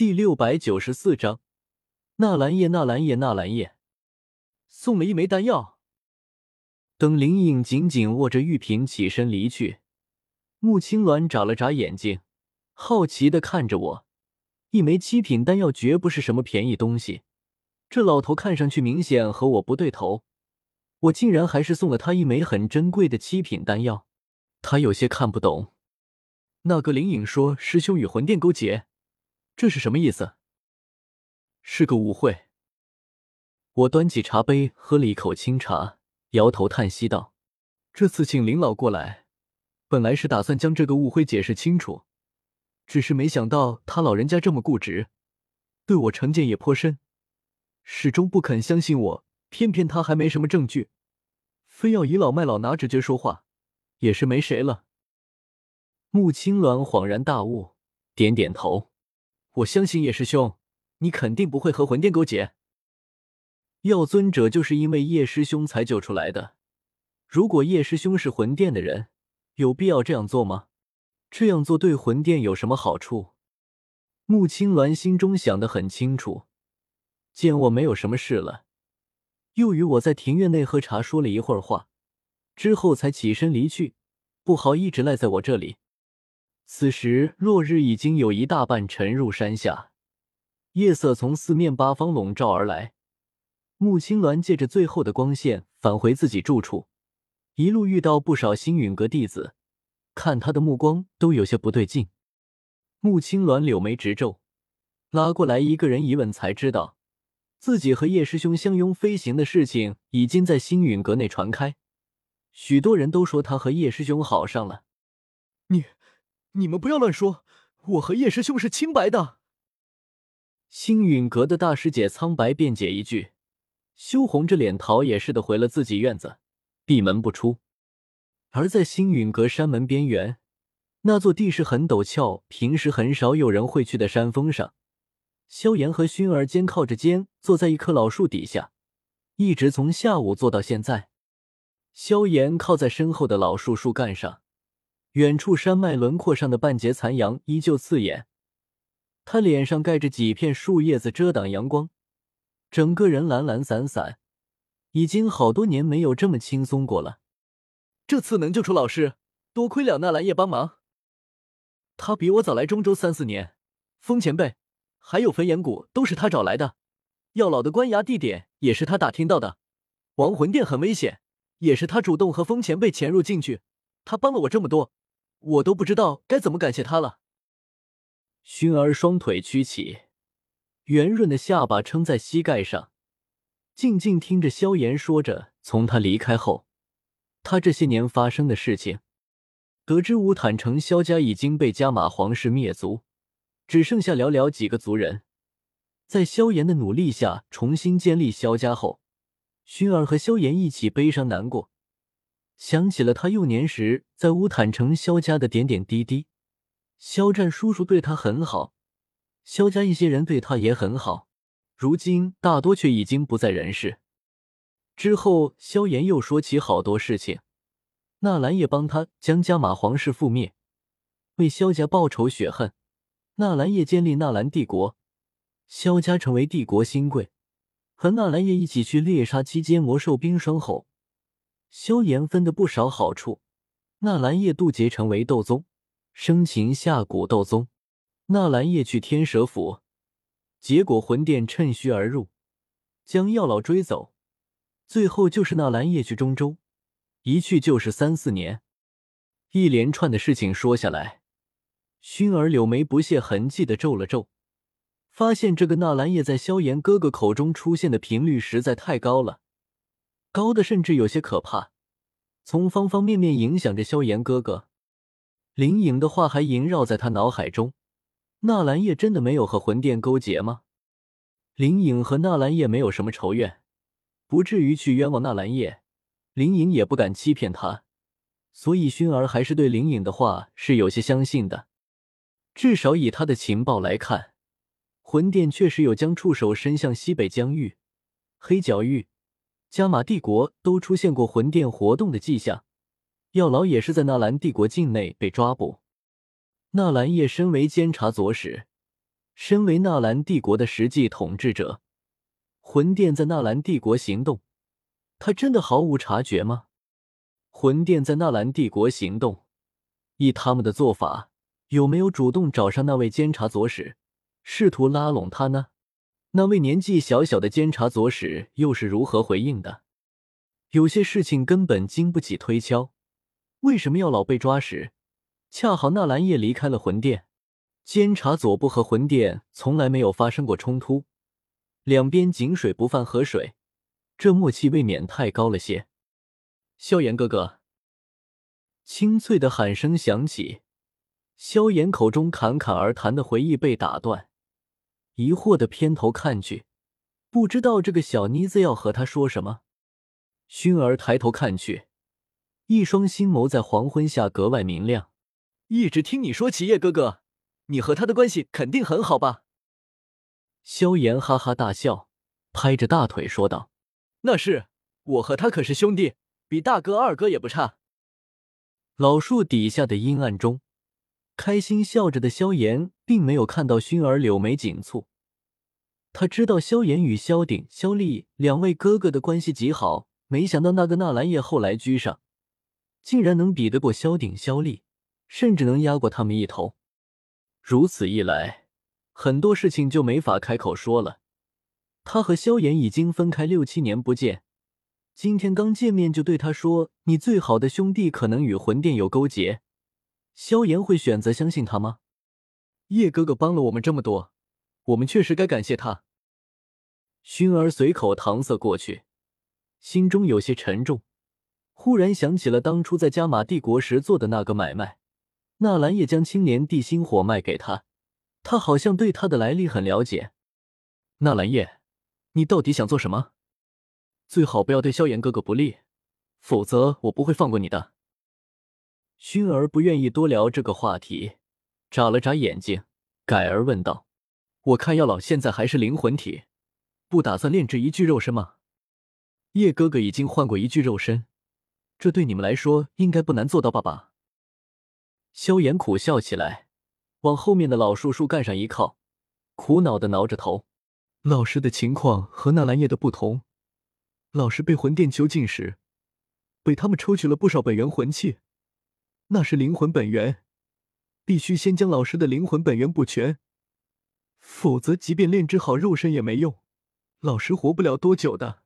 第六百九十四章，纳兰叶，纳兰叶，纳兰叶，送了一枚丹药。等林颖紧紧握着玉瓶起身离去，穆青鸾眨了眨眼睛，好奇的看着我。一枚七品丹药绝不是什么便宜东西，这老头看上去明显和我不对头，我竟然还是送了他一枚很珍贵的七品丹药。他有些看不懂。那个林颖说师兄与魂殿勾结。这是什么意思？是个误会。我端起茶杯，喝了一口清茶，摇头叹息道：“这次请林老过来，本来是打算将这个误会解释清楚，只是没想到他老人家这么固执，对我成见也颇深，始终不肯相信我。偏偏他还没什么证据，非要倚老卖老，拿直觉说话，也是没谁了。”穆青鸾恍然大悟，点点头。我相信叶师兄，你肯定不会和魂殿勾结。药尊者就是因为叶师兄才救出来的。如果叶师兄是魂殿的人，有必要这样做吗？这样做对魂殿有什么好处？穆青鸾心中想得很清楚。见我没有什么事了，又与我在庭院内喝茶说了一会儿话，之后才起身离去，不好一直赖在我这里。此时，落日已经有一大半沉入山下，夜色从四面八方笼罩而来。穆青鸾借着最后的光线返回自己住处，一路遇到不少星陨阁弟子，看他的目光都有些不对劲。穆青鸾柳眉直皱，拉过来一个人一问，才知道自己和叶师兄相拥飞行的事情已经在星陨阁内传开，许多人都说他和叶师兄好上了。你。你们不要乱说，我和叶师兄是清白的。星陨阁的大师姐苍白辩解一句，羞红着脸逃也似的回了自己院子，闭门不出。而在星陨阁山门边缘，那座地势很陡峭、平时很少有人会去的山峰上，萧炎和薰儿肩靠着肩坐在一棵老树底下，一直从下午坐到现在。萧炎靠在身后的老树树干上。远处山脉轮廓上的半截残阳依旧刺眼，他脸上盖着几片树叶子遮挡阳光，整个人懒懒散散，已经好多年没有这么轻松过了。这次能救出老师，多亏了纳兰叶帮忙。他比我早来中州三四年，风前辈还有焚炎谷都是他找来的，药老的关押地点也是他打听到的。亡魂殿很危险，也是他主动和风前辈潜入进去，他帮了我这么多。我都不知道该怎么感谢他了。薰儿双腿屈起，圆润的下巴撑在膝盖上，静静听着萧炎说着从他离开后，他这些年发生的事情。得知乌坦城萧家已经被加玛皇室灭族，只剩下寥寥几个族人，在萧炎的努力下重新建立萧家后，薰儿和萧炎一起悲伤难过。想起了他幼年时在乌坦城萧家的点点滴滴，肖战叔叔对他很好，萧家一些人对他也很好，如今大多却已经不在人世。之后，萧炎又说起好多事情，纳兰叶帮他将加玛皇室覆灭，为萧家报仇雪恨，纳兰叶建立纳兰帝国，萧家成为帝国新贵，和纳兰叶一起去猎杀七阶魔兽冰霜后。萧炎分的不少好处，纳兰叶渡劫成为斗宗，生擒下古斗宗。纳兰叶去天蛇府，结果魂殿趁虚而入，将药老追走。最后就是纳兰叶去中州，一去就是三四年。一连串的事情说下来，薰儿柳眉不屑痕迹的皱了皱，发现这个纳兰叶在萧炎哥哥口中出现的频率实在太高了。高的甚至有些可怕，从方方面面影响着萧炎哥哥。林颖的话还萦绕在他脑海中：纳兰叶真的没有和魂殿勾结吗？林颖和纳兰叶没有什么仇怨，不至于去冤枉纳兰叶。林颖也不敢欺骗他，所以薰儿还是对林颖的话是有些相信的。至少以他的情报来看，魂殿确实有将触手伸向西北疆域、黑角域。加玛帝国都出现过魂殿活动的迹象，药老也是在纳兰帝国境内被抓捕。纳兰叶身为监察左使，身为纳兰帝国的实际统治者，魂殿在纳兰帝国行动，他真的毫无察觉吗？魂殿在纳兰帝国行动，以他们的做法，有没有主动找上那位监察左使，试图拉拢他呢？那位年纪小小的监察左使又是如何回应的？有些事情根本经不起推敲，为什么要老被抓时，恰好纳兰叶离开了魂殿，监察左部和魂殿从来没有发生过冲突，两边井水不犯河水，这默契未免太高了些。萧炎哥哥，清脆的喊声响起，萧炎口中侃侃而谈的回忆被打断。疑惑的偏头看去，不知道这个小妮子要和他说什么。薰儿抬头看去，一双星眸在黄昏下格外明亮。一直听你说起叶哥哥，你和他的关系肯定很好吧？萧炎哈哈大笑，拍着大腿说道：“那是，我和他可是兄弟，比大哥二哥也不差。”老树底下的阴暗中，开心笑着的萧炎并没有看到薰儿柳眉紧蹙。他知道萧炎与萧鼎、萧厉两位哥哥的关系极好，没想到那个纳兰叶后来居上，竟然能比得过萧鼎、萧厉，甚至能压过他们一头。如此一来，很多事情就没法开口说了。他和萧炎已经分开六七年不见，今天刚见面就对他说：“你最好的兄弟可能与魂殿有勾结。”萧炎会选择相信他吗？叶哥哥帮了我们这么多。我们确实该感谢他。薰儿随口搪塞过去，心中有些沉重。忽然想起了当初在加玛帝国时做的那个买卖，纳兰叶将青莲地心火卖给他，他好像对他的来历很了解。纳兰叶，你到底想做什么？最好不要对萧炎哥哥不利，否则我不会放过你的。熏儿不愿意多聊这个话题，眨了眨眼睛，改而问道。我看药老现在还是灵魂体，不打算炼制一具肉身吗？叶哥哥已经换过一具肉身，这对你们来说应该不难做到吧？吧？萧炎苦笑起来，往后面的老树树干上一靠，苦恼的挠着头。老师的情况和纳兰叶的不同，老师被魂殿囚禁时，被他们抽取了不少本源魂器，那是灵魂本源，必须先将老师的灵魂本源补全。否则，即便炼制好肉身也没用，老师活不了多久的。